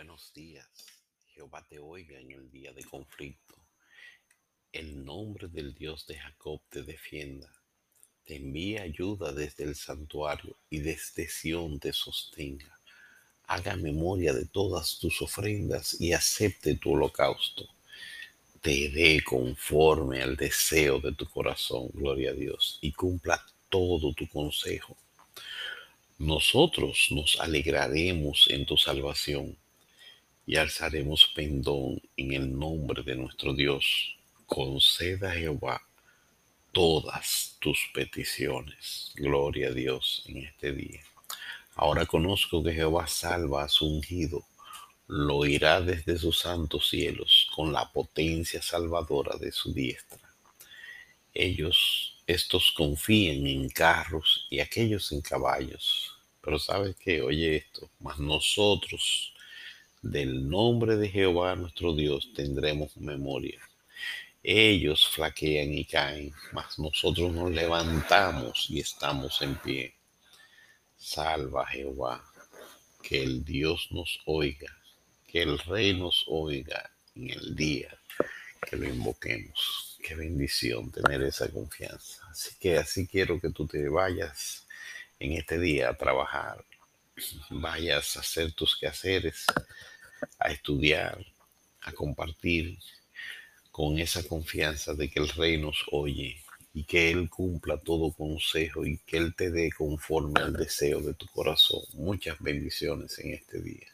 Buenos días. Jehová te oiga en el día de conflicto. El nombre del Dios de Jacob te defienda. Te envíe ayuda desde el santuario y desde Sión te sostenga. Haga memoria de todas tus ofrendas y acepte tu holocausto. Te dé conforme al deseo de tu corazón, gloria a Dios, y cumpla todo tu consejo. Nosotros nos alegraremos en tu salvación y alzaremos pendón en el nombre de nuestro Dios. Conceda a Jehová todas tus peticiones. Gloria a Dios en este día. Ahora conozco que Jehová salva a su ungido, lo oirá desde sus santos cielos con la potencia salvadora de su diestra. Ellos, estos confían en carros y aquellos en caballos. Pero sabes que, oye esto, mas nosotros del nombre de Jehová nuestro Dios tendremos memoria. Ellos flaquean y caen, mas nosotros nos levantamos y estamos en pie. Salva Jehová, que el Dios nos oiga, que el Rey nos oiga en el día que lo invoquemos. Qué bendición tener esa confianza. Así que así quiero que tú te vayas en este día a trabajar, vayas a hacer tus quehaceres a estudiar, a compartir con esa confianza de que el rey nos oye y que Él cumpla todo consejo y que Él te dé conforme al deseo de tu corazón. Muchas bendiciones en este día.